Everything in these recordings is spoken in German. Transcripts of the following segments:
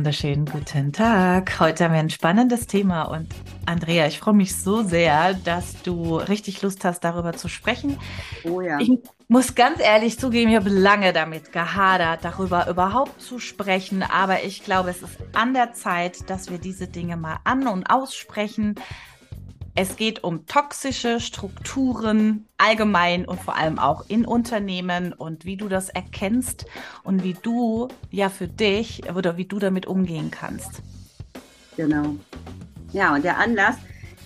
Wunderschönen guten Tag. Heute haben wir ein spannendes Thema und Andrea, ich freue mich so sehr, dass du richtig Lust hast, darüber zu sprechen. Oh ja. Ich muss ganz ehrlich zugeben, ich habe lange damit gehadert, darüber überhaupt zu sprechen, aber ich glaube, es ist an der Zeit, dass wir diese Dinge mal an und aussprechen, es geht um toxische Strukturen allgemein und vor allem auch in Unternehmen und wie du das erkennst und wie du ja für dich oder wie du damit umgehen kannst. Genau. Ja, und der Anlass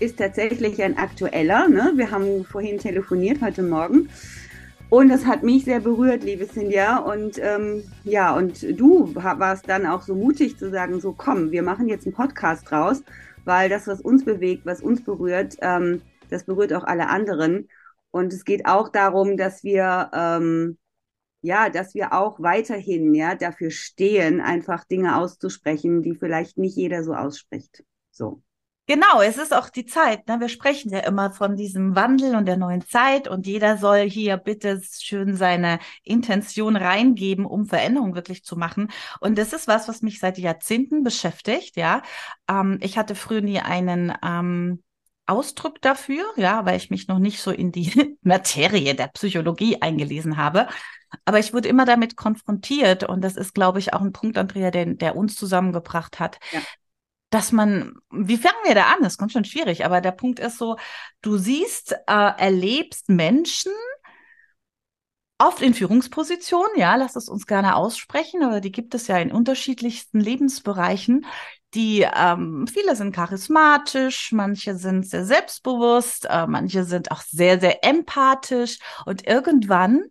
ist tatsächlich ein aktueller. Ne? Wir haben vorhin telefoniert heute Morgen. Und das hat mich sehr berührt, liebe Cynthia. Und ähm, ja, und du warst dann auch so mutig zu sagen, so komm, wir machen jetzt einen Podcast raus weil das, was uns bewegt, was uns berührt, ähm, das berührt auch alle anderen. Und es geht auch darum, dass wir, ähm, ja, dass wir auch weiterhin, ja, dafür stehen, einfach Dinge auszusprechen, die vielleicht nicht jeder so ausspricht. So. Genau, es ist auch die Zeit. Ne? Wir sprechen ja immer von diesem Wandel und der neuen Zeit und jeder soll hier bitte schön seine Intention reingeben, um Veränderung wirklich zu machen. Und das ist was, was mich seit Jahrzehnten beschäftigt. Ja, ähm, ich hatte früher nie einen ähm, Ausdruck dafür, ja, weil ich mich noch nicht so in die Materie der Psychologie eingelesen habe. Aber ich wurde immer damit konfrontiert und das ist, glaube ich, auch ein Punkt, Andrea, der, der uns zusammengebracht hat, ja dass man, wie fangen wir da an? Das kommt schon schwierig, aber der Punkt ist so, du siehst, äh, erlebst Menschen, oft in Führungspositionen, ja, lass es uns gerne aussprechen, aber die gibt es ja in unterschiedlichsten Lebensbereichen. Die ähm, viele sind charismatisch, manche sind sehr selbstbewusst, äh, manche sind auch sehr, sehr empathisch und irgendwann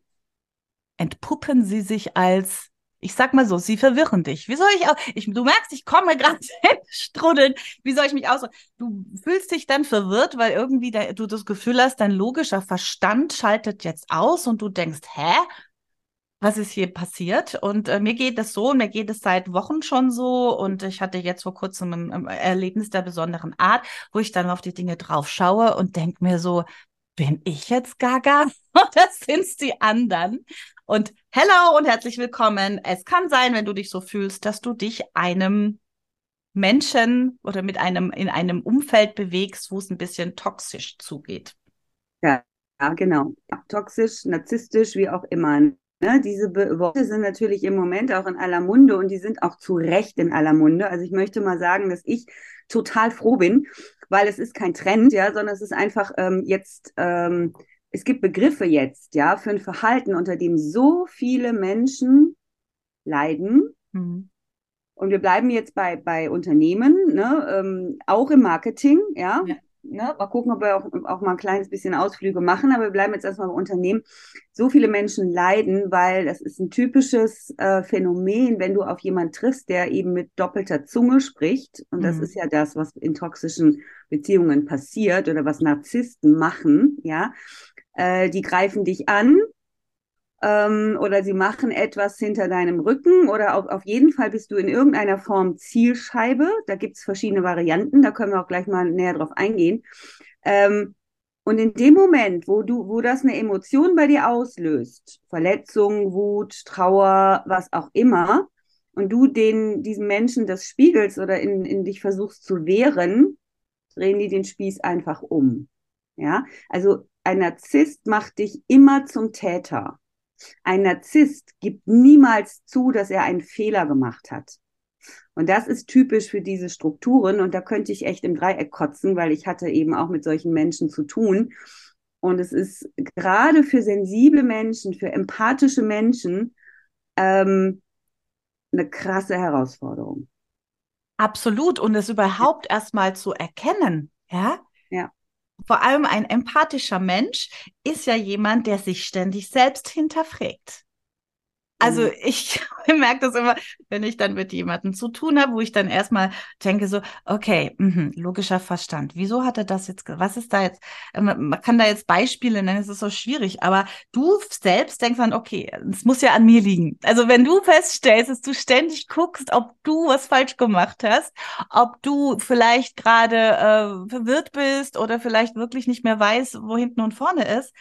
entpuppen sie sich als ich sag mal so, sie verwirren dich. Wie soll ich auch, ich, du merkst, ich komme gerade strudeln. Wie soll ich mich aus? Du fühlst dich dann verwirrt, weil irgendwie da, du das Gefühl hast, dein logischer Verstand schaltet jetzt aus und du denkst, hä? Was ist hier passiert? Und äh, mir geht es so und mir geht es seit Wochen schon so. Und ich hatte jetzt vor kurzem ein, ein Erlebnis der besonderen Art, wo ich dann auf die Dinge drauf schaue und denke mir so, bin ich jetzt Gaga oder sind es die anderen? Und hello und herzlich willkommen. Es kann sein, wenn du dich so fühlst, dass du dich einem Menschen oder mit einem in einem Umfeld bewegst, wo es ein bisschen toxisch zugeht. Ja, ja genau. Ja, toxisch, narzisstisch, wie auch immer. Ne? Diese Be Worte sind natürlich im Moment auch in aller Munde und die sind auch zu Recht in aller Munde. Also ich möchte mal sagen, dass ich total froh bin, weil es ist kein Trend, ja, sondern es ist einfach ähm, jetzt ähm, es gibt Begriffe jetzt, ja, für ein Verhalten, unter dem so viele Menschen leiden. Mhm. Und wir bleiben jetzt bei, bei Unternehmen, ne, ähm, auch im Marketing, ja. ja. Ne, mal gucken, ob wir auch, auch mal ein kleines bisschen Ausflüge machen, aber wir bleiben jetzt erstmal bei Unternehmen. So viele Menschen leiden, weil das ist ein typisches äh, Phänomen, wenn du auf jemanden triffst, der eben mit doppelter Zunge spricht. Und das mhm. ist ja das, was in toxischen Beziehungen passiert oder was Narzissten machen, ja äh, die greifen dich an ähm, oder sie machen etwas hinter deinem Rücken oder auf, auf jeden Fall bist du in irgendeiner Form Zielscheibe. Da gibt es verschiedene Varianten, da können wir auch gleich mal näher drauf eingehen. Ähm, und in dem Moment, wo du, wo das eine Emotion bei dir auslöst, Verletzung, Wut, Trauer, was auch immer, und du den, diesen Menschen das spiegelst oder in, in dich versuchst zu wehren, drehen die den Spieß einfach um. Ja, also ein Narzisst macht dich immer zum Täter. Ein Narzisst gibt niemals zu, dass er einen Fehler gemacht hat. Und das ist typisch für diese Strukturen. Und da könnte ich echt im Dreieck kotzen, weil ich hatte eben auch mit solchen Menschen zu tun. Und es ist gerade für sensible Menschen, für empathische Menschen ähm, eine krasse Herausforderung. Absolut. Und es überhaupt ja. erstmal zu erkennen, ja? Ja. Vor allem ein empathischer Mensch ist ja jemand, der sich ständig selbst hinterfragt. Also mhm. ich merke das immer, wenn ich dann mit jemandem zu tun habe, wo ich dann erstmal denke so, okay, mh, logischer Verstand. Wieso hat er das jetzt, was ist da jetzt, ähm, man kann da jetzt Beispiele nennen, es ist so schwierig, aber du selbst denkst dann, okay, es muss ja an mir liegen. Also wenn du feststellst, dass du ständig guckst, ob du was falsch gemacht hast, ob du vielleicht gerade äh, verwirrt bist oder vielleicht wirklich nicht mehr weißt, wo hinten und vorne ist,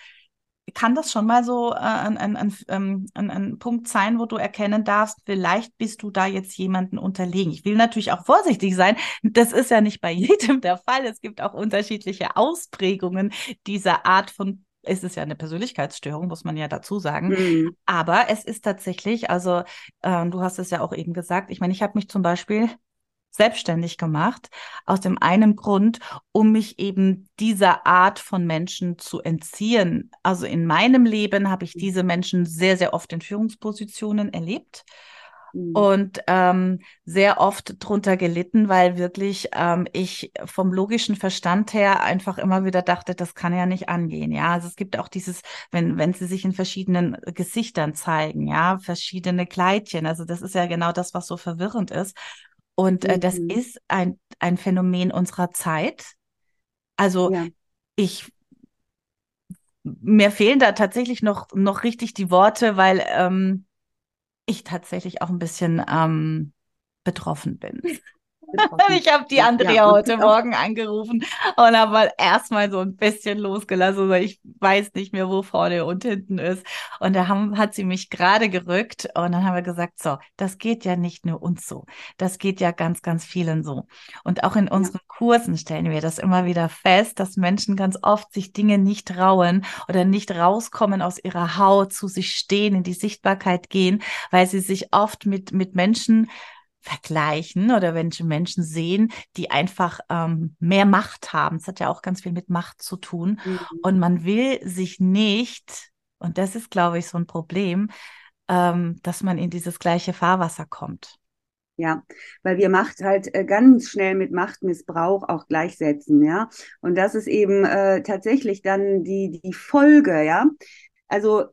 kann das schon mal so äh, ein, ein, ein, ähm, ein, ein Punkt sein, wo du erkennen darfst, vielleicht bist du da jetzt jemanden unterlegen. Ich will natürlich auch vorsichtig sein. Das ist ja nicht bei jedem der Fall. Es gibt auch unterschiedliche Ausprägungen dieser Art von es ist ja eine Persönlichkeitsstörung, muss man ja dazu sagen. Mhm. Aber es ist tatsächlich, also äh, du hast es ja auch eben gesagt, ich meine, ich habe mich zum Beispiel selbstständig gemacht, aus dem einen Grund, um mich eben dieser Art von Menschen zu entziehen. Also in meinem Leben habe ich diese Menschen sehr, sehr oft in Führungspositionen erlebt mhm. und ähm, sehr oft drunter gelitten, weil wirklich ähm, ich vom logischen Verstand her einfach immer wieder dachte, das kann ja nicht angehen. Ja, also es gibt auch dieses, wenn wenn sie sich in verschiedenen Gesichtern zeigen, ja, verschiedene Kleidchen. Also das ist ja genau das, was so verwirrend ist. Und äh, das mhm. ist ein, ein Phänomen unserer Zeit. Also ja. ich, mir fehlen da tatsächlich noch, noch richtig die Worte, weil ähm, ich tatsächlich auch ein bisschen ähm, betroffen bin. Ich habe die Andrea ja, heute Morgen angerufen und habe mal erstmal so ein bisschen losgelassen, weil ich weiß nicht mehr, wo vorne und hinten ist. Und da haben, hat sie mich gerade gerückt und dann haben wir gesagt, so, das geht ja nicht nur uns so, das geht ja ganz, ganz vielen so. Und auch in unseren ja. Kursen stellen wir das immer wieder fest, dass Menschen ganz oft sich Dinge nicht trauen oder nicht rauskommen aus ihrer Haut, zu sich stehen, in die Sichtbarkeit gehen, weil sie sich oft mit, mit Menschen vergleichen oder wenn Menschen sehen, die einfach ähm, mehr Macht haben. Das hat ja auch ganz viel mit Macht zu tun. Mhm. Und man will sich nicht, und das ist, glaube ich, so ein Problem, ähm, dass man in dieses gleiche Fahrwasser kommt. Ja, weil wir Macht halt äh, ganz schnell mit Machtmissbrauch auch gleichsetzen, ja. Und das ist eben äh, tatsächlich dann die, die Folge, ja. Also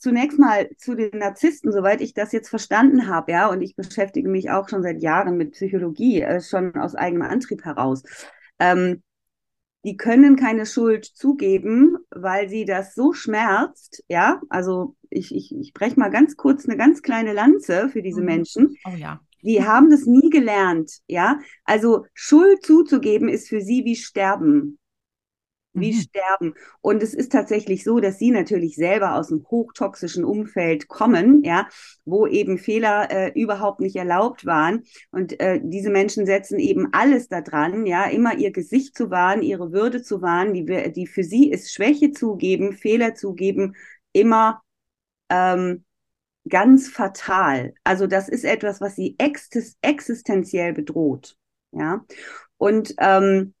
zunächst mal zu den Narzissten, soweit ich das jetzt verstanden habe, ja, und ich beschäftige mich auch schon seit Jahren mit Psychologie, äh, schon aus eigenem Antrieb heraus. Ähm, die können keine Schuld zugeben, weil sie das so schmerzt, ja, also ich, ich, ich breche mal ganz kurz eine ganz kleine Lanze für diese mhm. Menschen. Oh ja. Die haben das nie gelernt, ja. Also Schuld zuzugeben ist für sie wie Sterben wie mhm. sterben. Und es ist tatsächlich so, dass sie natürlich selber aus einem hochtoxischen Umfeld kommen, ja, wo eben Fehler äh, überhaupt nicht erlaubt waren. Und äh, diese Menschen setzen eben alles daran, ja, immer ihr Gesicht zu wahren, ihre Würde zu wahren, die, die für sie ist Schwäche zugeben, Fehler zugeben, immer ähm, ganz fatal. Also das ist etwas, was sie existenziell bedroht, ja. Und ähm,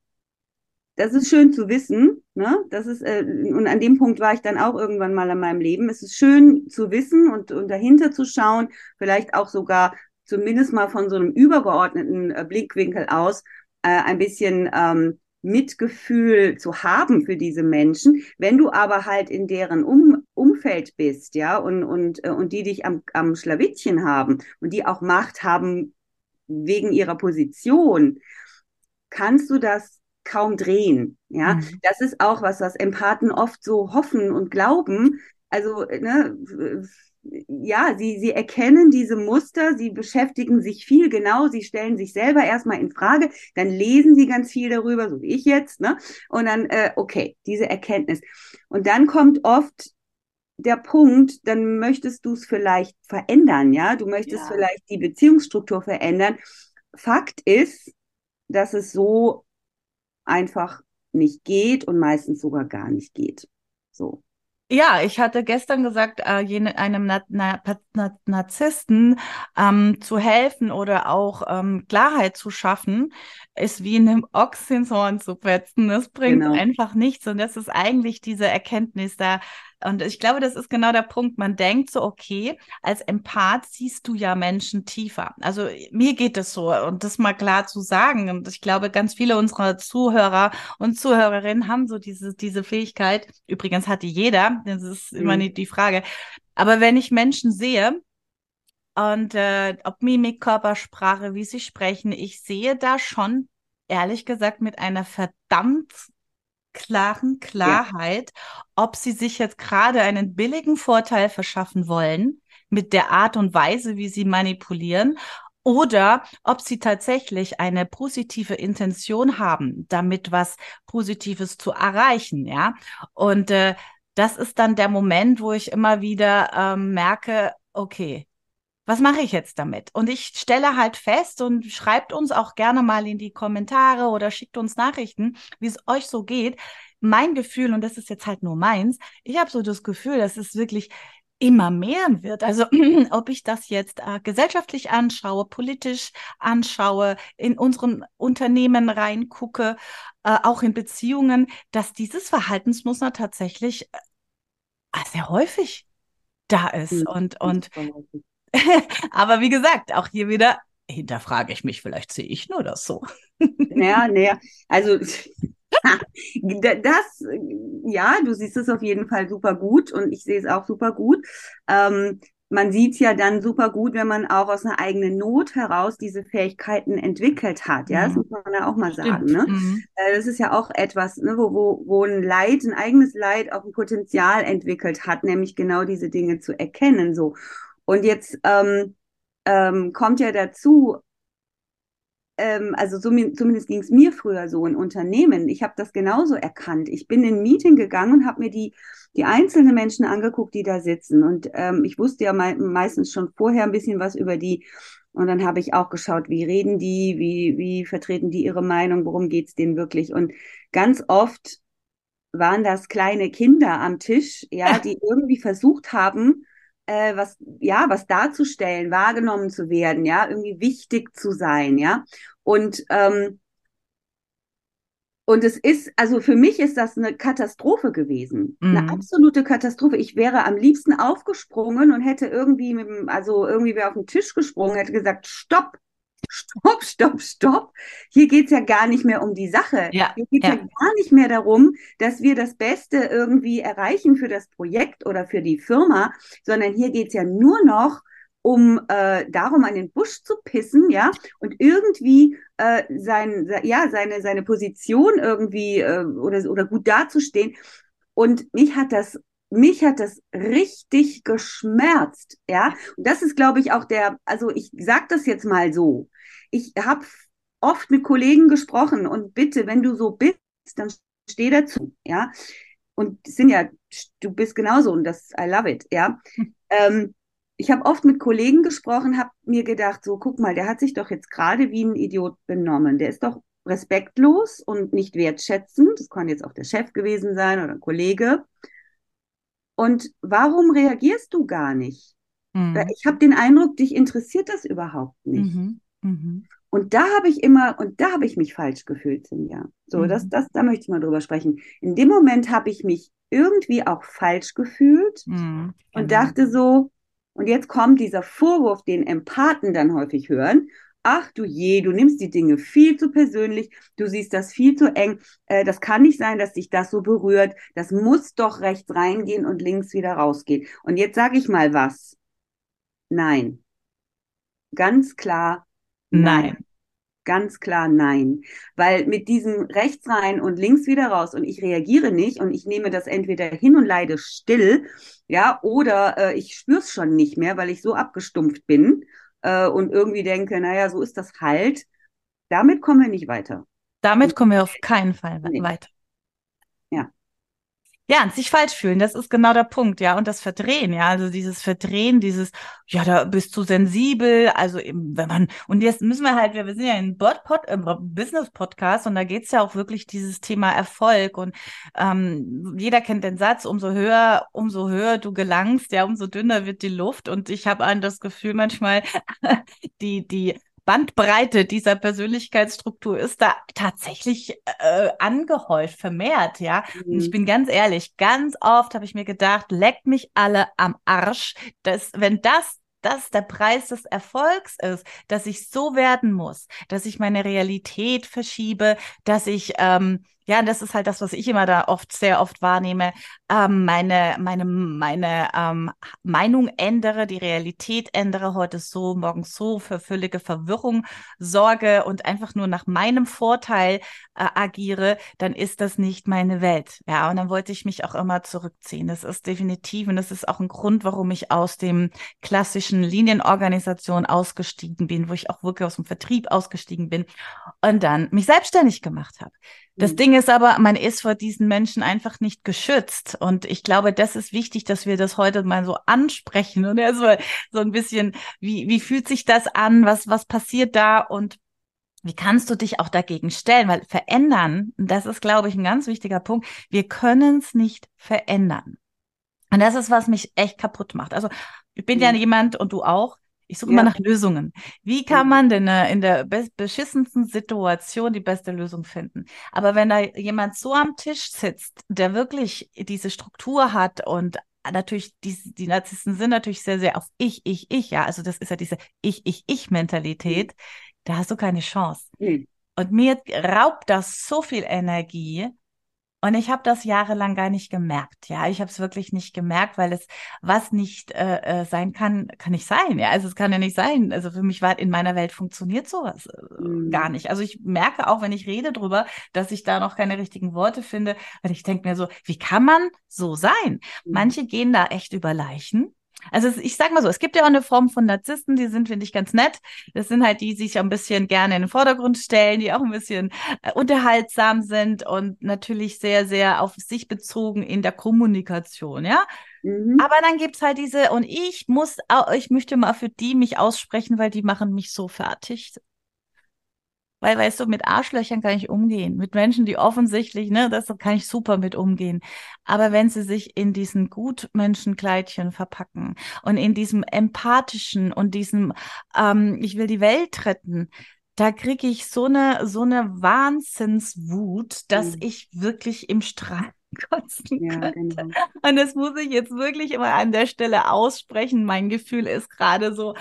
das ist schön zu wissen. Ne? Das ist, äh, und an dem Punkt war ich dann auch irgendwann mal in meinem Leben. Es ist schön zu wissen und, und dahinter zu schauen, vielleicht auch sogar zumindest mal von so einem übergeordneten äh, Blickwinkel aus äh, ein bisschen ähm, Mitgefühl zu haben für diese Menschen. Wenn du aber halt in deren um Umfeld bist, ja, und, und, äh, und die dich am, am Schlawittchen haben und die auch Macht haben wegen ihrer Position, kannst du das kaum drehen. Ja, mhm. das ist auch was, was Empathen oft so hoffen und glauben. Also, ne, ja, sie, sie erkennen diese Muster, sie beschäftigen sich viel genau, sie stellen sich selber erstmal in Frage, dann lesen sie ganz viel darüber, so wie ich jetzt, ne? Und dann, äh, okay, diese Erkenntnis. Und dann kommt oft der Punkt, dann möchtest du es vielleicht verändern, ja? Du möchtest ja. vielleicht die Beziehungsstruktur verändern. Fakt ist, dass es so einfach nicht geht und meistens sogar gar nicht geht. So. Ja, ich hatte gestern gesagt, äh, jene, einem Na Na Na Narzissten ähm, zu helfen oder auch ähm, Klarheit zu schaffen, ist wie einem Ochs ins Horn zu petzen. Das bringt genau. einfach nichts. Und das ist eigentlich diese Erkenntnis da. Und ich glaube, das ist genau der Punkt. Man denkt so, okay, als Empath siehst du ja Menschen tiefer. Also mir geht es so und das mal klar zu sagen. Und ich glaube, ganz viele unserer Zuhörer und Zuhörerinnen haben so diese, diese Fähigkeit. Übrigens hat die jeder. Das ist immer mhm. die Frage. Aber wenn ich Menschen sehe, und äh, ob Mimik, Körpersprache, wie sie sprechen, ich sehe da schon, ehrlich gesagt, mit einer verdammt klaren Klarheit, ja. ob sie sich jetzt gerade einen billigen Vorteil verschaffen wollen mit der Art und Weise, wie sie manipulieren, oder ob sie tatsächlich eine positive Intention haben, damit was Positives zu erreichen, ja. Und äh, das ist dann der Moment, wo ich immer wieder ähm, merke, okay, was mache ich jetzt damit? Und ich stelle halt fest und schreibt uns auch gerne mal in die Kommentare oder schickt uns Nachrichten, wie es euch so geht. Mein Gefühl, und das ist jetzt halt nur meins, ich habe so das Gefühl, dass es wirklich immer mehr wird. Also ob ich das jetzt äh, gesellschaftlich anschaue, politisch anschaue, in unseren Unternehmen reingucke, äh, auch in Beziehungen, dass dieses Verhaltensmuster tatsächlich äh, sehr häufig da ist. Mhm. Und, und Aber wie gesagt, auch hier wieder hinterfrage ich mich, vielleicht sehe ich nur das so. Naja, naja, also das, ja, du siehst es auf jeden Fall super gut und ich sehe es auch super gut. Ähm, man sieht es ja dann super gut, wenn man auch aus einer eigenen Not heraus diese Fähigkeiten entwickelt hat. Ja, das mhm. muss man ja auch mal sagen. Ne? Mhm. Äh, das ist ja auch etwas, ne, wo, wo, wo ein Leid, ein eigenes Leid auch ein Potenzial entwickelt hat, nämlich genau diese Dinge zu erkennen. So. Und jetzt ähm, ähm, kommt ja dazu, ähm, also zumindest ging es mir früher so in Unternehmen. Ich habe das genauso erkannt. Ich bin in ein Meeting gegangen und habe mir die, die einzelnen Menschen angeguckt, die da sitzen. Und ähm, ich wusste ja me meistens schon vorher ein bisschen was über die. Und dann habe ich auch geschaut, wie reden die, wie, wie vertreten die ihre Meinung, worum geht's denen wirklich. Und ganz oft waren das kleine Kinder am Tisch, ja, die irgendwie versucht haben, äh, was, ja, was darzustellen, wahrgenommen zu werden, ja, irgendwie wichtig zu sein, ja. Und, ähm, und es ist, also für mich ist das eine Katastrophe gewesen. Mhm. Eine absolute Katastrophe. Ich wäre am liebsten aufgesprungen und hätte irgendwie mit dem, also irgendwie wäre auf den Tisch gesprungen, hätte gesagt, stopp, stopp, stopp, stopp. Hier geht's ja gar nicht mehr um die Sache. Ja, Hier geht's ja. ja gar nicht mehr darum, dass wir das Beste irgendwie erreichen für das Projekt oder für die Firma, sondern hier geht's ja nur noch um äh, darum an den Busch zu pissen, ja, und irgendwie äh, sein, ja, seine, seine Position irgendwie äh, oder, oder gut dazustehen. Und mich hat das mich hat das richtig geschmerzt, ja. Und das ist, glaube ich, auch der, also ich sage das jetzt mal so. Ich habe oft mit Kollegen gesprochen und bitte, wenn du so bist, dann steh dazu, ja. Und sind ja, du bist genauso und das, I love it, ja. Hm. Ähm, ich habe oft mit Kollegen gesprochen, habe mir gedacht, so guck mal, der hat sich doch jetzt gerade wie ein Idiot benommen. Der ist doch respektlos und nicht wertschätzend. Das kann jetzt auch der Chef gewesen sein oder ein Kollege. Und warum reagierst du gar nicht? Mhm. Ich habe den Eindruck, dich interessiert das überhaupt nicht. Mhm. Mhm. Und da habe ich immer, und da habe ich mich falsch gefühlt, Sinja. So, das, mhm. das, da möchte ich mal drüber sprechen. In dem Moment habe ich mich irgendwie auch falsch gefühlt mhm. und genau. dachte so, und jetzt kommt dieser Vorwurf, den Empathen dann häufig hören ach du je, du nimmst die Dinge viel zu persönlich, du siehst das viel zu eng, äh, das kann nicht sein, dass dich das so berührt, das muss doch rechts reingehen und links wieder rausgehen. Und jetzt sage ich mal was. Nein. Ganz klar nein. nein. Ganz klar nein. Weil mit diesem rechts rein und links wieder raus und ich reagiere nicht und ich nehme das entweder hin und leide still, ja, oder äh, ich spüre es schon nicht mehr, weil ich so abgestumpft bin äh, und irgendwie denke, naja, so ist das halt, damit kommen wir nicht weiter. Damit kommen wir auf keinen Fall nee. weiter. Ja. Sich falsch fühlen, das ist genau der Punkt, ja. Und das Verdrehen, ja, also dieses Verdrehen, dieses, ja, da bist du sensibel, also eben, wenn man, und jetzt müssen wir halt, wir sind ja in Pod, Pod, äh, Business-Podcast und da geht's ja auch wirklich dieses Thema Erfolg und ähm, jeder kennt den Satz, umso höher, umso höher du gelangst, ja, umso dünner wird die Luft. Und ich habe an das Gefühl manchmal, die, die Bandbreite dieser Persönlichkeitsstruktur ist da tatsächlich äh, angehäuft, vermehrt, ja. Mhm. Und ich mhm. bin ganz ehrlich, ganz oft habe ich mir gedacht, leckt mich alle am Arsch, dass wenn das das der Preis des Erfolgs ist, dass ich so werden muss, dass ich meine Realität verschiebe, dass ich ähm, ja, das ist halt das, was ich immer da oft, sehr oft wahrnehme, ähm, meine, meine, meine ähm, Meinung ändere, die Realität ändere, heute so, morgen so, für völlige Verwirrung sorge und einfach nur nach meinem Vorteil äh, agiere, dann ist das nicht meine Welt. Ja, und dann wollte ich mich auch immer zurückziehen. Das ist definitiv, und das ist auch ein Grund, warum ich aus dem klassischen Linienorganisation ausgestiegen bin, wo ich auch wirklich aus dem Vertrieb ausgestiegen bin und dann mich selbstständig gemacht habe. Das mhm. Ding ist aber, man ist vor diesen Menschen einfach nicht geschützt. Und ich glaube, das ist wichtig, dass wir das heute mal so ansprechen und erstmal so ein bisschen, wie, wie fühlt sich das an? Was, was passiert da? Und wie kannst du dich auch dagegen stellen? Weil verändern, das ist, glaube ich, ein ganz wichtiger Punkt. Wir können es nicht verändern. Und das ist, was mich echt kaputt macht. Also, ich bin mhm. ja jemand und du auch, ich suche ja. immer nach Lösungen. Wie kann man denn äh, in der beschissensten Situation die beste Lösung finden? Aber wenn da jemand so am Tisch sitzt, der wirklich diese Struktur hat und natürlich, die, die Narzissten sind natürlich sehr, sehr auf ich, ich, ich, ja. Also das ist ja diese Ich, ich, ich-Mentalität. Mhm. Da hast du keine Chance. Mhm. Und mir raubt das so viel Energie, und ich habe das jahrelang gar nicht gemerkt. Ja, ich habe es wirklich nicht gemerkt, weil es was nicht äh, äh, sein kann, kann nicht sein. Ja, also es kann ja nicht sein. Also für mich war in meiner Welt funktioniert sowas äh, mhm. gar nicht. Also ich merke auch, wenn ich rede drüber, dass ich da noch keine richtigen Worte finde, weil ich denke mir so, wie kann man so sein? Mhm. Manche gehen da echt über Leichen. Also ich sag mal so, es gibt ja auch eine Form von Narzissten, die sind, finde ich, ganz nett. Das sind halt die, die sich ein bisschen gerne in den Vordergrund stellen, die auch ein bisschen äh, unterhaltsam sind und natürlich sehr, sehr auf sich bezogen in der Kommunikation, ja. Mhm. Aber dann gibt's halt diese, und ich muss, auch, ich möchte mal für die mich aussprechen, weil die machen mich so fertig. Weil, weißt du, mit Arschlöchern kann ich umgehen. Mit Menschen, die offensichtlich, ne, das kann ich super mit umgehen. Aber wenn sie sich in diesen Gutmenschenkleidchen verpacken und in diesem empathischen und diesem, ähm, ich will die Welt retten, da kriege ich so eine, so eine Wahnsinnswut, dass mhm. ich wirklich im Strahl kotzen ja, könnte. Genau. Und das muss ich jetzt wirklich immer an der Stelle aussprechen. Mein Gefühl ist gerade so,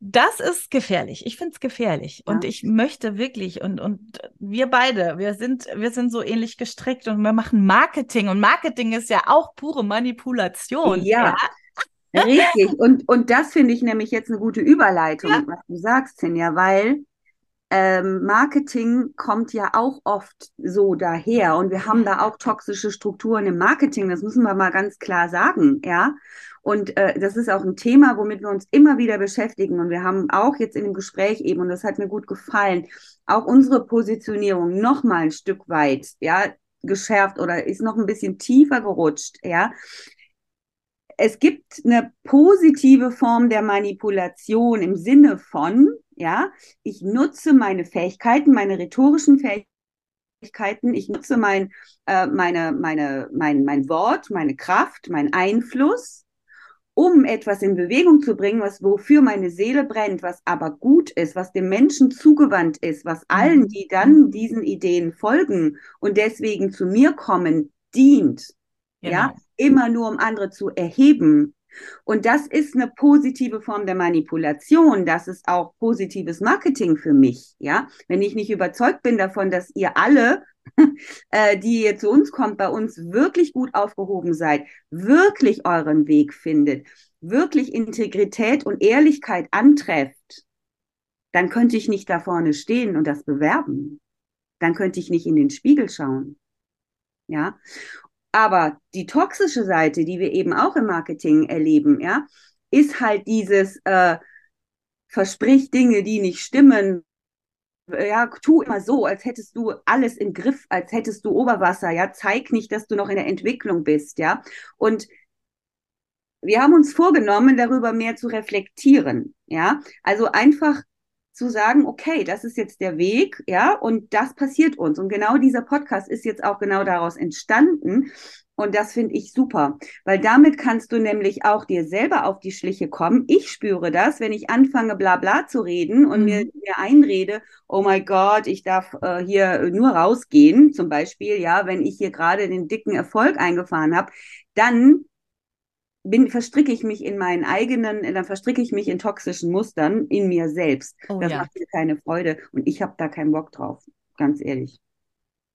das ist gefährlich. Ich finde es gefährlich. Ja. Und ich möchte wirklich, und, und wir beide, wir sind, wir sind so ähnlich gestrickt und wir machen Marketing. Und Marketing ist ja auch pure Manipulation. Ja. ja. Richtig. Und, und das finde ich nämlich jetzt eine gute Überleitung, ja. was du sagst, Sinja, weil ähm, Marketing kommt ja auch oft so daher und wir haben da auch toxische Strukturen im Marketing, das müssen wir mal ganz klar sagen, ja. Und äh, das ist auch ein Thema, womit wir uns immer wieder beschäftigen. Und wir haben auch jetzt in dem Gespräch eben, und das hat mir gut gefallen, auch unsere Positionierung noch mal ein Stück weit, ja, geschärft oder ist noch ein bisschen tiefer gerutscht, ja. Es gibt eine positive Form der Manipulation im Sinne von, ja, ich nutze meine Fähigkeiten, meine rhetorischen Fähigkeiten, ich nutze mein, äh, meine, meine, mein, mein Wort, meine Kraft, mein Einfluss, um etwas in Bewegung zu bringen, was wofür meine Seele brennt, was aber gut ist, was dem Menschen zugewandt ist, was allen, mhm. die dann diesen Ideen folgen und deswegen zu mir kommen, dient. Genau. Ja, immer nur um andere zu erheben. Und das ist eine positive Form der Manipulation. Das ist auch positives Marketing für mich. Ja, wenn ich nicht überzeugt bin davon, dass ihr alle die ihr zu uns kommt, bei uns wirklich gut aufgehoben seid, wirklich euren Weg findet, wirklich Integrität und Ehrlichkeit antrefft, dann könnte ich nicht da vorne stehen und das bewerben. Dann könnte ich nicht in den Spiegel schauen. Ja. Aber die toxische Seite, die wir eben auch im Marketing erleben, ja, ist halt dieses äh, verspricht Dinge, die nicht stimmen, ja, tu immer so, als hättest du alles im Griff, als hättest du Oberwasser, ja, zeig nicht, dass du noch in der Entwicklung bist, ja. Und wir haben uns vorgenommen, darüber mehr zu reflektieren, ja. Also einfach zu sagen, okay, das ist jetzt der Weg, ja, und das passiert uns. Und genau dieser Podcast ist jetzt auch genau daraus entstanden. Und das finde ich super, weil damit kannst du nämlich auch dir selber auf die Schliche kommen. Ich spüre das, wenn ich anfange, bla bla zu reden und mhm. mir, mir einrede, oh mein Gott, ich darf äh, hier nur rausgehen, zum Beispiel, ja, wenn ich hier gerade den dicken Erfolg eingefahren habe, dann bin, verstricke ich mich in meinen eigenen, dann verstricke ich mich in toxischen Mustern in mir selbst. Oh, das ja. macht mir keine Freude und ich habe da keinen Bock drauf, ganz ehrlich.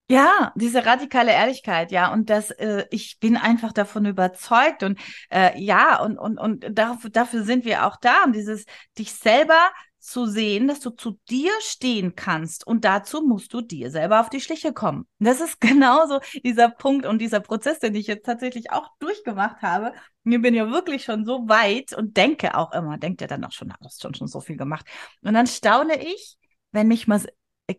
Ja, diese radikale Ehrlichkeit, ja, und das, äh, ich bin einfach davon überzeugt und äh, ja, und und und dafür, dafür sind wir auch da, um dieses dich selber zu sehen, dass du zu dir stehen kannst und dazu musst du dir selber auf die Schliche kommen. Das ist genauso dieser Punkt und dieser Prozess, den ich jetzt tatsächlich auch durchgemacht habe. Ich bin ja wirklich schon so weit und denke auch immer, denkt ja dann auch schon, hast schon schon so viel gemacht. Und dann staune ich, wenn mich mal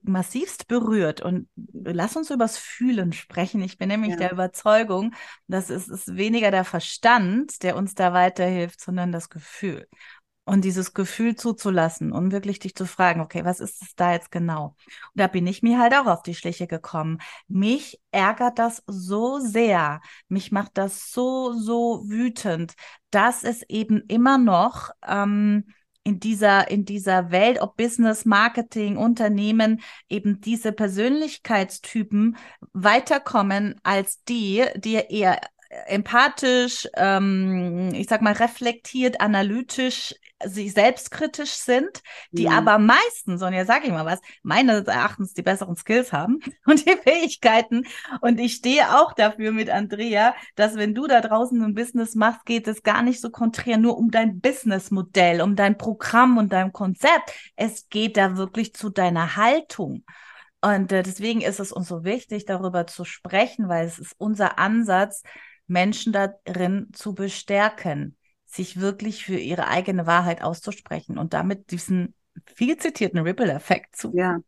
massivst berührt. Und lass uns übers Fühlen sprechen. Ich bin nämlich ja. der Überzeugung, dass es ist weniger der Verstand, der uns da weiterhilft, sondern das Gefühl. Und dieses Gefühl zuzulassen und wirklich dich zu fragen, okay, was ist es da jetzt genau? Und da bin ich mir halt auch auf die Schliche gekommen. Mich ärgert das so sehr. Mich macht das so, so wütend, dass es eben immer noch ähm, in dieser, in dieser Welt, ob Business, Marketing, Unternehmen, eben diese Persönlichkeitstypen weiterkommen als die, die eher empathisch, ähm, ich sag mal reflektiert, analytisch sich selbstkritisch sind, die mhm. aber meistens, und ja sage ich mal was, meines Erachtens die besseren Skills haben und die Fähigkeiten. Und ich stehe auch dafür mit Andrea, dass wenn du da draußen ein Business machst, geht es gar nicht so konträr nur um dein Businessmodell, um dein Programm und dein Konzept. Es geht da wirklich zu deiner Haltung. Und äh, deswegen ist es uns so wichtig, darüber zu sprechen, weil es ist unser Ansatz, Menschen darin zu bestärken sich wirklich für ihre eigene Wahrheit auszusprechen und damit diesen viel zitierten Ripple-Effekt zu. Ja,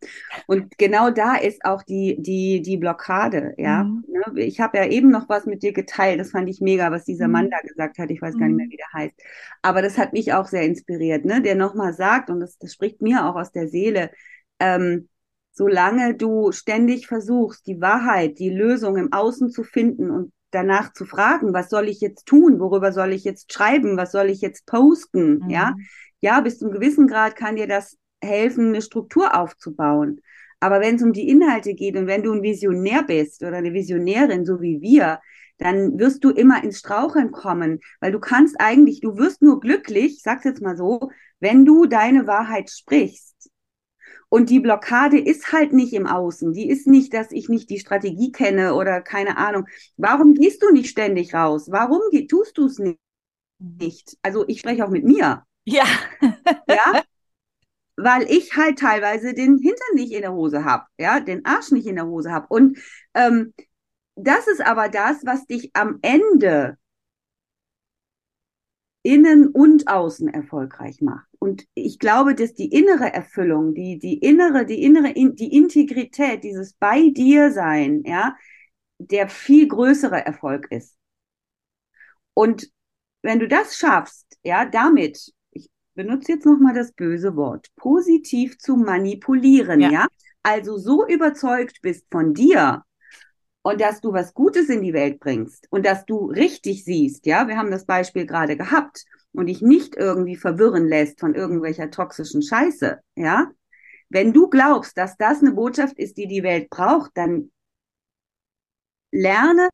und genau da ist auch die, die, die Blockade, ja. Mhm. Ne, ich habe ja eben noch was mit dir geteilt, das fand ich mega, was dieser mhm. Mann da gesagt hat, ich weiß gar nicht mehr, mhm. wie der heißt. Aber das hat mich auch sehr inspiriert, ne? der nochmal sagt, und das, das spricht mir auch aus der Seele, ähm, solange du ständig versuchst, die Wahrheit, die Lösung im Außen zu finden und danach zu fragen, was soll ich jetzt tun, worüber soll ich jetzt schreiben, was soll ich jetzt posten, mhm. ja, ja, bis zum gewissen Grad kann dir das helfen, eine Struktur aufzubauen. Aber wenn es um die Inhalte geht und wenn du ein Visionär bist oder eine Visionärin, so wie wir, dann wirst du immer ins Straucheln kommen, weil du kannst eigentlich, du wirst nur glücklich, ich sag's jetzt mal so, wenn du deine Wahrheit sprichst. Und die Blockade ist halt nicht im Außen. Die ist nicht, dass ich nicht die Strategie kenne oder keine Ahnung. Warum gehst du nicht ständig raus? Warum tust du es nicht? Also ich spreche auch mit mir. Ja. ja. Weil ich halt teilweise den Hintern nicht in der Hose habe, ja, den Arsch nicht in der Hose habe. Und ähm, das ist aber das, was dich am Ende innen und außen erfolgreich macht. Und ich glaube, dass die innere Erfüllung, die, die innere, die innere, die Integrität, dieses bei dir sein, ja, der viel größere Erfolg ist. Und wenn du das schaffst, ja, damit, ich benutze jetzt nochmal das böse Wort, positiv zu manipulieren, ja. ja, also so überzeugt bist von dir, und dass du was Gutes in die Welt bringst und dass du richtig siehst, ja, wir haben das Beispiel gerade gehabt und dich nicht irgendwie verwirren lässt von irgendwelcher toxischen Scheiße, ja. Wenn du glaubst, dass das eine Botschaft ist, die die Welt braucht, dann lerne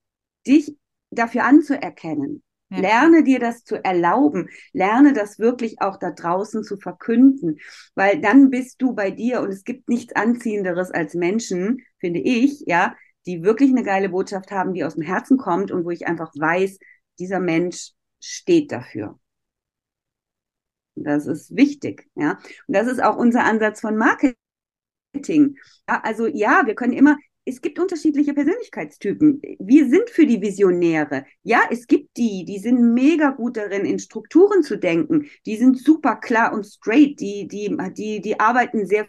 dich dafür anzuerkennen. Ja. Lerne dir das zu erlauben. Lerne das wirklich auch da draußen zu verkünden, weil dann bist du bei dir und es gibt nichts Anziehenderes als Menschen, finde ich, ja, die wirklich eine geile Botschaft haben, die aus dem Herzen kommt und wo ich einfach weiß, dieser Mensch steht dafür. Das ist wichtig, ja. Und das ist auch unser Ansatz von Marketing. Ja, also ja, wir können immer, es gibt unterschiedliche Persönlichkeitstypen. Wir sind für die Visionäre. Ja, es gibt die, die sind mega gut darin, in Strukturen zu denken. Die sind super klar und straight. Die, die, die, die arbeiten sehr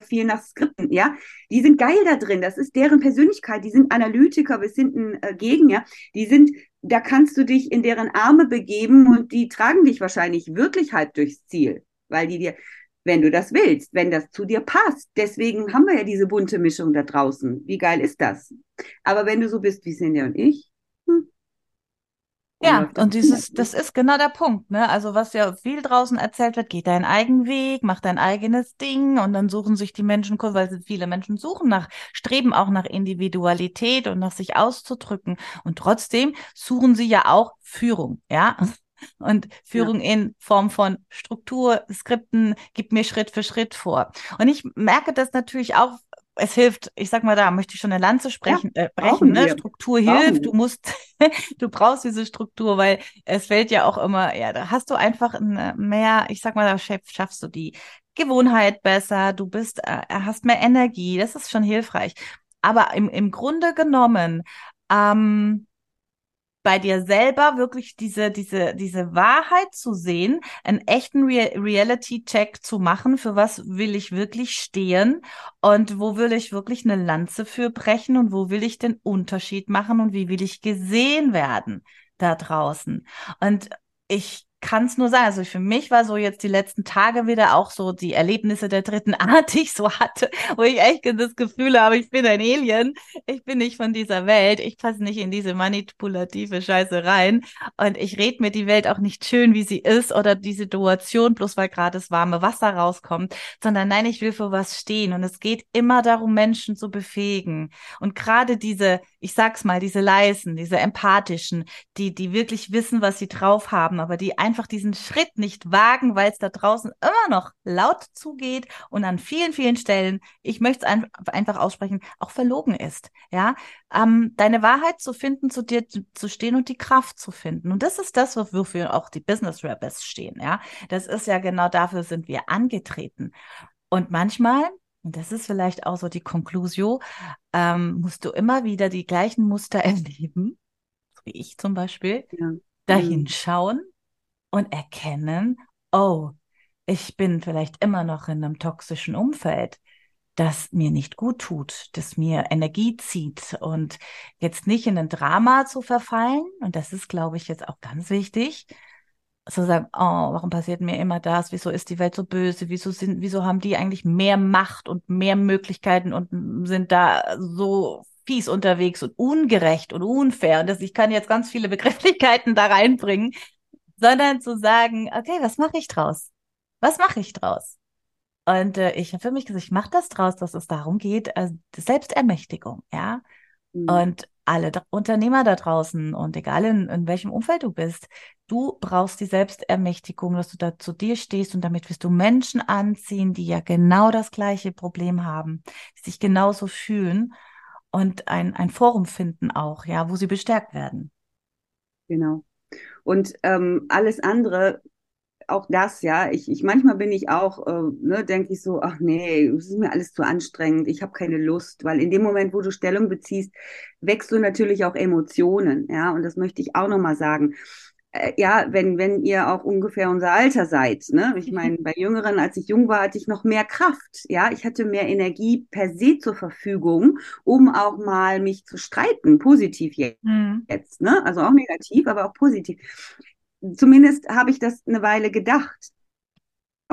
viel nach Skripten, ja. Die sind geil da drin. Das ist deren Persönlichkeit. Die sind Analytiker. Wir sind ein äh, Gegen, ja. Die sind, da kannst du dich in deren Arme begeben und die tragen dich wahrscheinlich wirklich halb durchs Ziel, weil die dir, wenn du das willst, wenn das zu dir passt. Deswegen haben wir ja diese bunte Mischung da draußen. Wie geil ist das? Aber wenn du so bist wie Cindy und ich, ja, und dieses, das ist genau der Punkt, ne? Also was ja viel draußen erzählt wird, geh deinen eigenen Weg, mach dein eigenes Ding und dann suchen sich die Menschen, weil viele Menschen suchen nach, streben auch nach Individualität und nach sich auszudrücken. Und trotzdem suchen sie ja auch Führung, ja? Und Führung ja. in Form von Struktur, Skripten, gib mir Schritt für Schritt vor. Und ich merke das natürlich auch es hilft, ich sag mal, da möchte ich schon eine Lanze sprechen, ja, äh, brechen, ne? Struktur hilft, du musst, du brauchst diese Struktur, weil es fällt ja auch immer, ja, da hast du einfach mehr, ich sag mal, da schaffst du die Gewohnheit besser, du bist, äh, hast mehr Energie, das ist schon hilfreich. Aber im, im Grunde genommen, ähm, bei dir selber wirklich diese, diese, diese Wahrheit zu sehen, einen echten Re Reality-Check zu machen, für was will ich wirklich stehen und wo will ich wirklich eine Lanze für brechen und wo will ich den Unterschied machen und wie will ich gesehen werden da draußen. Und ich kann es nur sagen. Also für mich war so jetzt die letzten Tage wieder auch so die Erlebnisse der dritten Art, die ich so hatte, wo ich echt das Gefühl habe, ich bin ein Alien, ich bin nicht von dieser Welt, ich passe nicht in diese manipulative Scheiße rein. Und ich rede mir die Welt auch nicht schön, wie sie ist oder die Situation, bloß weil gerade das warme Wasser rauskommt, sondern nein, ich will für was stehen. Und es geht immer darum, Menschen zu befähigen. Und gerade diese, ich sag's mal, diese leisen, diese empathischen, die, die wirklich wissen, was sie drauf haben, aber die einfach diesen Schritt nicht wagen, weil es da draußen immer noch laut zugeht und an vielen, vielen Stellen, ich möchte es ein, einfach aussprechen, auch verlogen ist. Ja, ähm, deine Wahrheit zu finden, zu dir zu, stehen und die Kraft zu finden. Und das ist das, wofür auch die Business Rappers stehen. Ja, das ist ja genau dafür sind wir angetreten. Und manchmal und das ist vielleicht auch so die Konklusio, ähm, musst du immer wieder die gleichen Muster erleben, wie ich zum Beispiel, ja. dahin mhm. schauen und erkennen, oh, ich bin vielleicht immer noch in einem toxischen Umfeld, das mir nicht gut tut, das mir Energie zieht und jetzt nicht in ein Drama zu verfallen. Und das ist, glaube ich, jetzt auch ganz wichtig. Zu sagen, oh, warum passiert mir immer das? Wieso ist die Welt so böse? Wieso sind, wieso haben die eigentlich mehr Macht und mehr Möglichkeiten und sind da so fies unterwegs und ungerecht und unfair? Und das, ich kann jetzt ganz viele Begrifflichkeiten da reinbringen, sondern zu sagen, okay, was mache ich draus? Was mache ich draus? Und äh, ich habe für mich gesagt, ich mache das draus, dass es darum geht, also Selbstermächtigung, ja. Mhm. Und alle Unternehmer da draußen und egal in, in welchem Umfeld du bist, du brauchst die Selbstermächtigung, dass du da zu dir stehst und damit wirst du Menschen anziehen, die ja genau das gleiche Problem haben, die sich genauso fühlen und ein, ein Forum finden auch, ja, wo sie bestärkt werden. Genau. Und ähm, alles andere, auch das, ja, ich, ich manchmal bin ich auch, äh, ne, denke ich so, ach nee, es ist mir alles zu anstrengend, ich habe keine Lust, weil in dem Moment, wo du Stellung beziehst, wächst du natürlich auch Emotionen, ja, und das möchte ich auch nochmal sagen. Äh, ja, wenn, wenn ihr auch ungefähr unser Alter seid, ne? Ich meine, bei Jüngeren, als ich jung war, hatte ich noch mehr Kraft, ja. Ich hatte mehr Energie per se zur Verfügung, um auch mal mich zu streiten, positiv jetzt, mhm. jetzt ne? Also auch negativ, aber auch positiv. Zumindest habe ich das eine Weile gedacht.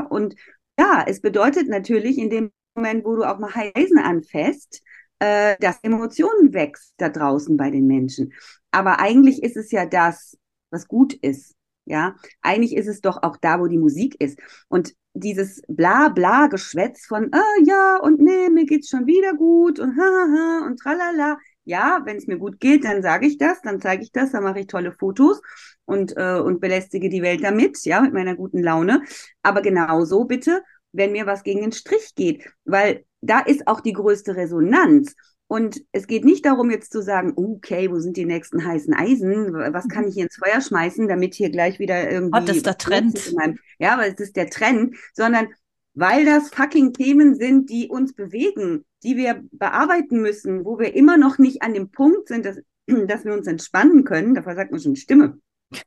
Und ja, es bedeutet natürlich in dem Moment, wo du auch mal Heisen anfasst, äh, dass Emotionen wächst da draußen bei den Menschen. Aber eigentlich ist es ja das, was gut ist. Ja, eigentlich ist es doch auch da, wo die Musik ist. Und dieses bla bla Geschwätz von, ah, ja und nee, mir geht's schon wieder gut und ha, ha, ha und tralala. Ja, wenn es mir gut geht, dann sage ich das, dann zeige ich das, dann mache ich tolle Fotos und, äh, und belästige die Welt damit, ja, mit meiner guten Laune. Aber genauso bitte, wenn mir was gegen den Strich geht, weil da ist auch die größte Resonanz. Und es geht nicht darum, jetzt zu sagen, okay, wo sind die nächsten heißen Eisen? Was kann mhm. ich hier ins Feuer schmeißen, damit hier gleich wieder irgendwie. Oh, das ist der Trend. Meinem, ja, aber es ist der Trend, sondern weil das fucking Themen sind, die uns bewegen, die wir bearbeiten müssen, wo wir immer noch nicht an dem Punkt sind, dass, dass wir uns entspannen können. Dafür sagt man schon Stimme.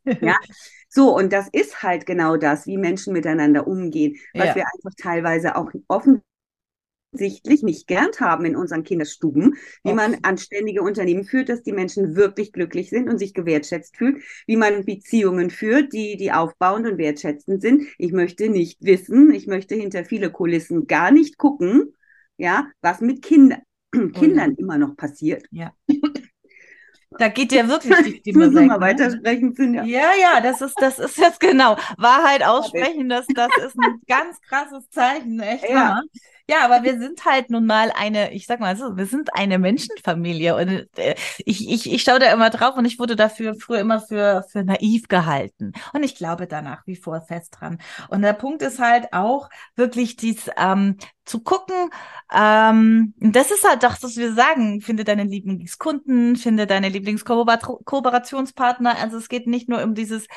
ja, so, und das ist halt genau das, wie Menschen miteinander umgehen, was ja. wir einfach teilweise auch offen offensichtlich nicht gelernt haben in unseren Kinderstuben, wie man anständige Unternehmen führt, dass die Menschen wirklich glücklich sind und sich gewertschätzt fühlen, wie man Beziehungen führt, die, die aufbauend und wertschätzend sind. Ich möchte nicht wissen, ich möchte hinter viele Kulissen gar nicht gucken, ja, was mit Kinder, Kindern immer noch passiert. Ja. Da geht ja wirklich die Stimme weg. nochmal ne? weitersprechen, Cindy. Ja, ja, das ist, das ist jetzt genau. Wahrheit aussprechen, das, das ist ein ganz krasses Zeichen, echt Ja. Hammer. Ja, aber wir sind halt nun mal eine, ich sag mal so, wir sind eine Menschenfamilie und äh, ich, ich, ich schaue da immer drauf und ich wurde dafür früher immer für, für naiv gehalten. Und ich glaube da nach wie vor fest dran. Und der Punkt ist halt auch wirklich dies, ähm, zu gucken, ähm, das ist halt das, was wir sagen, finde deine Lieblingskunden, finde deine Lieblingskooperationspartner. Also es geht nicht nur um dieses,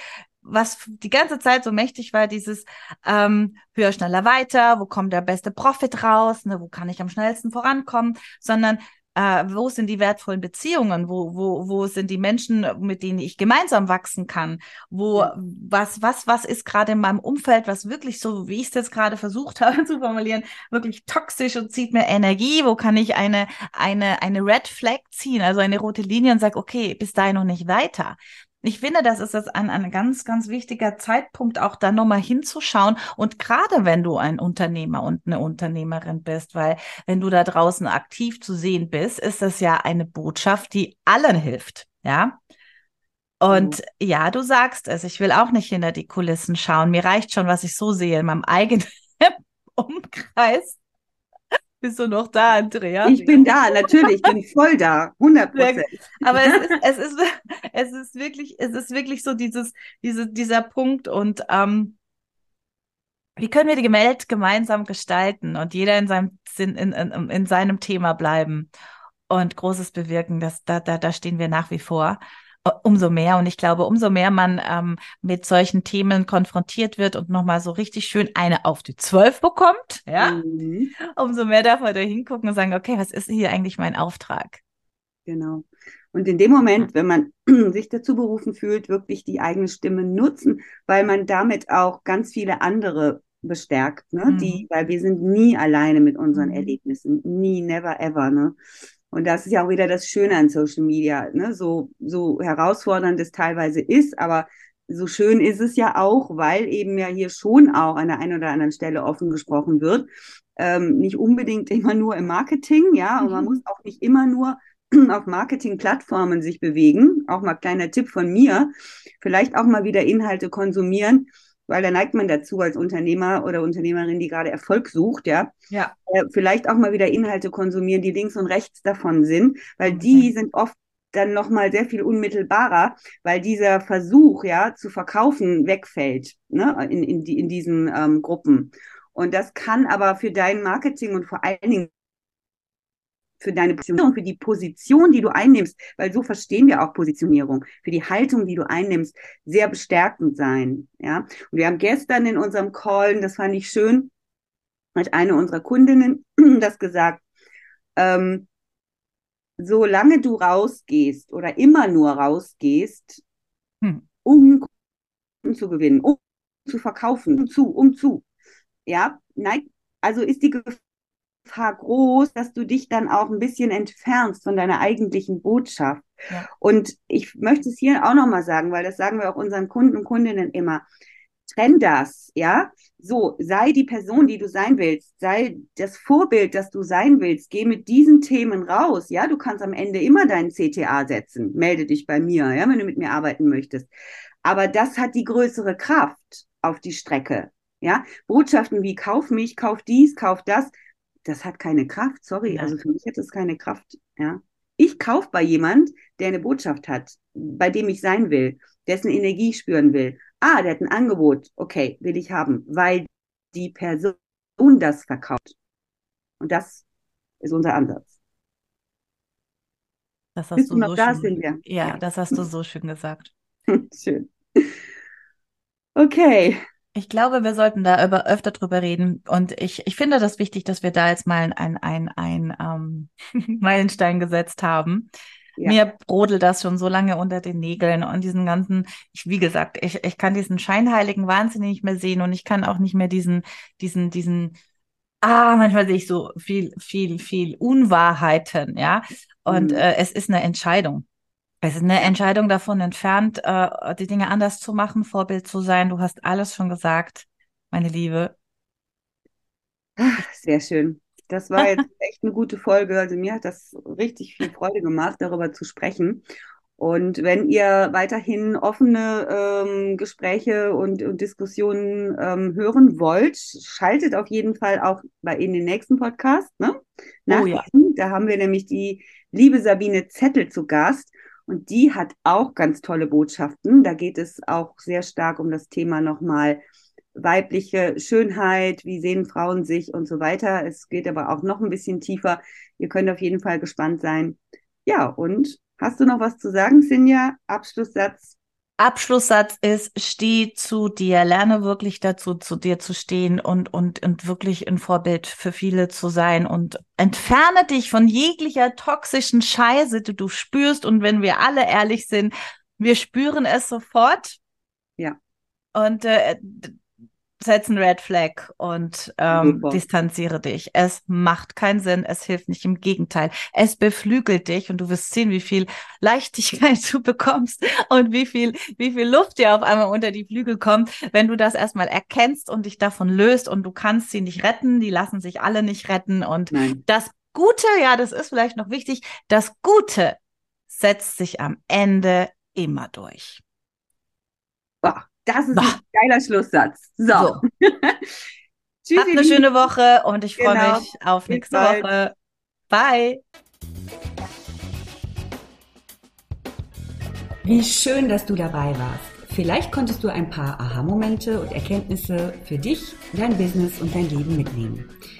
was die ganze Zeit so mächtig war, dieses ähm, höher, schneller, weiter, wo kommt der beste Profit raus, ne, wo kann ich am schnellsten vorankommen, sondern äh, wo sind die wertvollen Beziehungen, wo, wo, wo sind die Menschen, mit denen ich gemeinsam wachsen kann, wo, was, was, was ist gerade in meinem Umfeld, was wirklich so, wie ich es jetzt gerade versucht habe zu formulieren, wirklich toxisch und zieht mir Energie, wo kann ich eine, eine, eine Red Flag ziehen, also eine rote Linie und sage, okay, bis dahin noch nicht weiter. Ich finde, das ist jetzt ein, ein ganz, ganz wichtiger Zeitpunkt, auch da nochmal hinzuschauen. Und gerade wenn du ein Unternehmer und eine Unternehmerin bist, weil wenn du da draußen aktiv zu sehen bist, ist das ja eine Botschaft, die allen hilft. Ja. Und ja, du sagst es, ich will auch nicht hinter die Kulissen schauen. Mir reicht schon, was ich so sehe in meinem eigenen Umkreis. Bist du noch da, Andrea? Ich bin da, natürlich, ich bin voll da, 100 Sehr Prozent. Aber es ist, es ist, es ist wirklich, es ist wirklich so dieses, diese, dieser Punkt und ähm, wie können wir die Welt gemeinsam gestalten und jeder in seinem Sinn, in, in, in seinem Thema bleiben und Großes bewirken, das, da, da, da stehen wir nach wie vor. Umso mehr. Und ich glaube, umso mehr man ähm, mit solchen Themen konfrontiert wird und nochmal so richtig schön eine auf die Zwölf bekommt, ja, Mhm, umso mehr darf man da hingucken und sagen, okay, was ist hier eigentlich mein Auftrag? genau. Und in dem Moment, wenn man sich dazu berufen fühlt, wirklich die eigene Stimme nutzen, weil man damit auch ganz viele andere bestärkt, ne? Mhm. Die, weil wir sind nie alleine mit unseren Mhm. Erlebnissen, nie, never ever, ne? Und das ist ja auch wieder das Schöne an Social Media, ne? So, so herausfordernd es teilweise ist, aber so schön ist es ja auch, weil eben ja hier schon auch an der einen oder anderen Stelle offen gesprochen wird. Ähm, nicht unbedingt immer nur im Marketing, ja, und man Mhm. muss auch nicht immer nur auf Marketing-Plattformen sich bewegen. Auch mal kleiner Tipp von mir. Vielleicht auch mal wieder Inhalte konsumieren, weil da neigt man dazu als Unternehmer oder Unternehmerin, die gerade Erfolg sucht, ja. Ja. Äh, vielleicht auch mal wieder Inhalte konsumieren, die links und rechts davon sind, weil Okay. die sind oft dann nochmal sehr viel unmittelbarer, weil dieser Versuch, ja, zu verkaufen wegfällt, ne, in, in, die, in diesen ähm, Gruppen. Und das kann aber für dein Marketing und vor allen Dingen für deine Positionierung, für die Position, die du einnimmst, weil so verstehen wir auch Positionierung, für die Haltung, die du einnimmst, sehr bestärkend sein. Ja, und wir haben gestern in unserem Call, das fand ich schön, hat eine unserer Kundinnen das gesagt, ähm, solange du rausgehst oder immer nur rausgehst, Hm. um Kunden zu gewinnen, um zu verkaufen, um zu, um zu, ja, nein, also ist die Gefahr groß, dass du dich dann auch ein bisschen entfernst von deiner eigentlichen Botschaft. Ja. Und ich möchte es hier auch nochmal sagen, weil das sagen wir auch unseren Kunden und Kundinnen immer. Trenn das, ja. So, sei die Person, die du sein willst, sei das Vorbild, das du sein willst. Geh mit diesen Themen raus, ja. Du kannst am Ende immer deinen CTA setzen. Melde dich bei mir, ja, wenn du mit mir arbeiten möchtest. Aber das hat die größere Kraft auf die Strecke, ja. Botschaften wie kauf mich, kauf dies, kauf das, das hat keine Kraft. Sorry, Nein. also für mich hat das keine Kraft, ja. Ich kaufe bei jemand, der eine Botschaft hat, bei dem ich sein will, dessen Energie spüren will. Ah, der hat ein Angebot. Okay, will ich haben, weil die Person das verkauft. Und das ist unser Ansatz. Das hast Bist du noch so da, schön, Silvia? ja, das hast du so schön gesagt. Schön. Okay. Ich glaube, wir sollten da über, öfter drüber reden. Und ich, ich finde das wichtig, dass wir da jetzt mal ein, ein, ein ähm, Meilenstein gesetzt haben. Ja. Mir brodelt das schon so lange unter den Nägeln und diesen ganzen, ich, wie gesagt, ich, ich kann diesen scheinheiligen Wahnsinn nicht mehr sehen und ich kann auch nicht mehr diesen, diesen, diesen ah, manchmal sehe ich so viel, viel, viel Unwahrheiten, ja. Und mhm. äh, es ist eine Entscheidung. Es ist eine Entscheidung davon entfernt, äh, die Dinge anders zu machen, Vorbild zu sein. Du hast alles schon gesagt, meine Liebe. Sehr schön. Das war jetzt echt eine gute Folge. Also mir hat das richtig viel Freude gemacht, darüber zu sprechen. Und wenn ihr weiterhin offene ähm, Gespräche und, und Diskussionen ähm, hören wollt, schaltet auf jeden Fall auch bei in den nächsten Podcast. Ne? Nach oh, ja. Da haben wir nämlich die liebe Sabine Zettel zu Gast. Und die hat auch ganz tolle Botschaften. Da geht es auch sehr stark um das Thema nochmal weibliche Schönheit, wie sehen Frauen sich und so weiter. Es geht aber auch noch ein bisschen tiefer. Ihr könnt auf jeden Fall gespannt sein. Ja, und hast du noch was zu sagen, Sinja? Abschlusssatz? Abschlusssatz ist, steh zu dir, lerne wirklich dazu, zu dir zu stehen und, und, und wirklich ein Vorbild für viele zu sein und entferne dich von jeglicher toxischen Scheiße, die du spürst. Und wenn wir alle ehrlich sind, wir spüren es sofort. Ja. Und äh, setz ein Red Flag und ähm, distanziere dich. Es macht keinen Sinn, es hilft nicht. Im Gegenteil, es beflügelt dich und du wirst sehen, wie viel Leichtigkeit du bekommst und wie viel, wie viel Luft dir auf einmal unter die Flügel kommt, wenn du das erstmal erkennst und dich davon löst und du kannst sie nicht retten. Die lassen sich alle nicht retten und Nein. das Gute, ja, das ist vielleicht noch wichtig. Das Gute setzt sich am Ende immer durch. Boah. Das ist bah. ein geiler Schlusssatz. So. so. Tschüss. Habt eine schöne Woche und ich freue genau. mich auf nächste Woche. Bye. Wie schön, dass du dabei warst. Vielleicht konntest du ein paar Aha-Momente und Erkenntnisse für dich, dein Business und dein Leben mitnehmen.